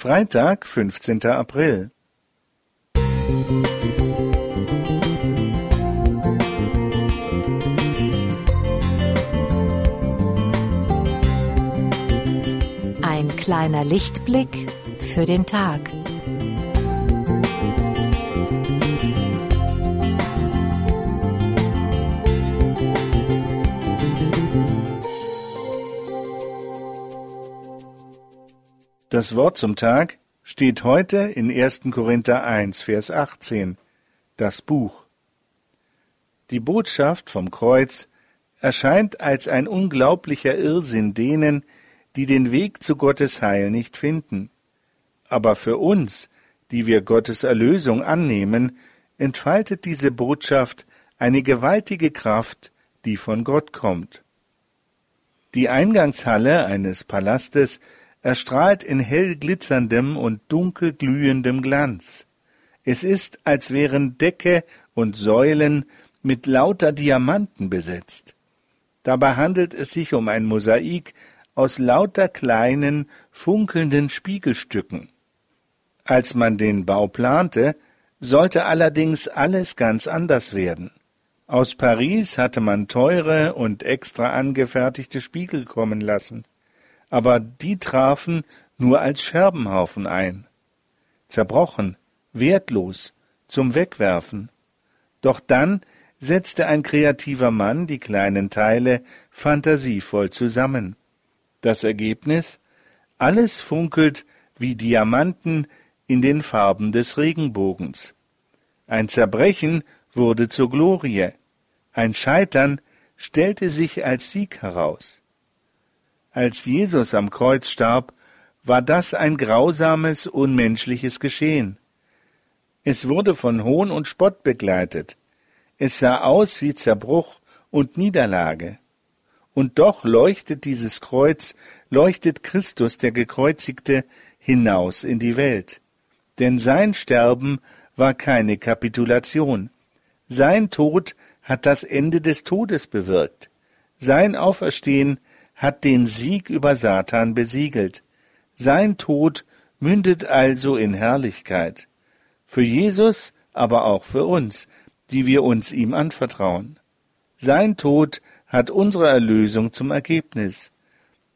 Freitag, 15. April. Ein kleiner Lichtblick für den Tag. Das Wort zum Tag steht heute in 1. Korinther 1, Vers 18, das Buch. Die Botschaft vom Kreuz erscheint als ein unglaublicher Irrsinn denen, die den Weg zu Gottes Heil nicht finden. Aber für uns, die wir Gottes Erlösung annehmen, entfaltet diese Botschaft eine gewaltige Kraft, die von Gott kommt. Die Eingangshalle eines Palastes erstrahlt in hell glitzerndem und dunkel glühendem Glanz. Es ist, als wären Decke und Säulen mit lauter Diamanten besetzt. Dabei handelt es sich um ein Mosaik aus lauter kleinen, funkelnden Spiegelstücken. Als man den Bau plante, sollte allerdings alles ganz anders werden. Aus Paris hatte man teure und extra angefertigte Spiegel kommen lassen aber die trafen nur als Scherbenhaufen ein. Zerbrochen, wertlos, zum Wegwerfen. Doch dann setzte ein kreativer Mann die kleinen Teile fantasievoll zusammen. Das Ergebnis? Alles funkelt wie Diamanten in den Farben des Regenbogens. Ein Zerbrechen wurde zur Glorie, ein Scheitern stellte sich als Sieg heraus. Als Jesus am Kreuz starb, war das ein grausames, unmenschliches Geschehen. Es wurde von Hohn und Spott begleitet. Es sah aus wie Zerbruch und Niederlage. Und doch leuchtet dieses Kreuz, leuchtet Christus, der Gekreuzigte, hinaus in die Welt. Denn sein Sterben war keine Kapitulation. Sein Tod hat das Ende des Todes bewirkt. Sein Auferstehen hat den Sieg über Satan besiegelt. Sein Tod mündet also in Herrlichkeit. Für Jesus, aber auch für uns, die wir uns ihm anvertrauen. Sein Tod hat unsere Erlösung zum Ergebnis.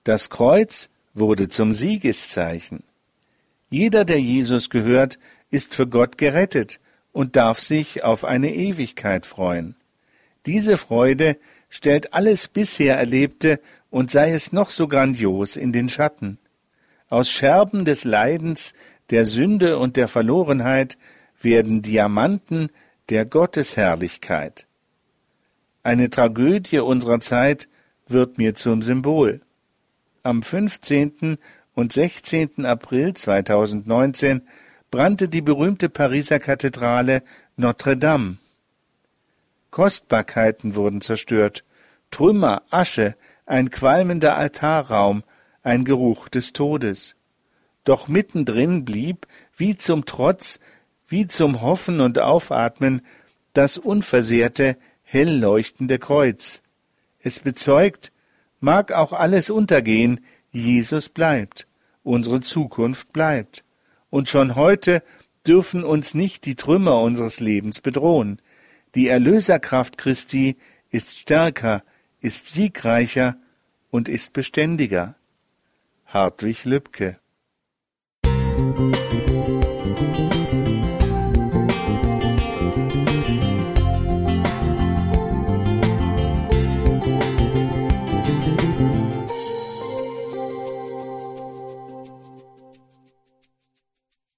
Das Kreuz wurde zum Siegeszeichen. Jeder, der Jesus gehört, ist für Gott gerettet und darf sich auf eine Ewigkeit freuen. Diese Freude stellt alles bisher Erlebte und sei es noch so grandios in den Schatten. Aus Scherben des Leidens, der Sünde und der Verlorenheit werden Diamanten der Gottesherrlichkeit. Eine Tragödie unserer Zeit wird mir zum Symbol. Am 15. und 16. April 2019 brannte die berühmte Pariser Kathedrale Notre Dame. Kostbarkeiten wurden zerstört, Trümmer, Asche, ein qualmender Altarraum, ein Geruch des Todes. Doch mittendrin blieb, wie zum Trotz, wie zum Hoffen und Aufatmen, das unversehrte, hell leuchtende Kreuz. Es bezeugt, mag auch alles untergehen, Jesus bleibt, unsere Zukunft bleibt. Und schon heute dürfen uns nicht die Trümmer unseres Lebens bedrohen. Die Erlöserkraft Christi ist stärker, ist siegreicher und ist beständiger. Hartwig Lübcke Musik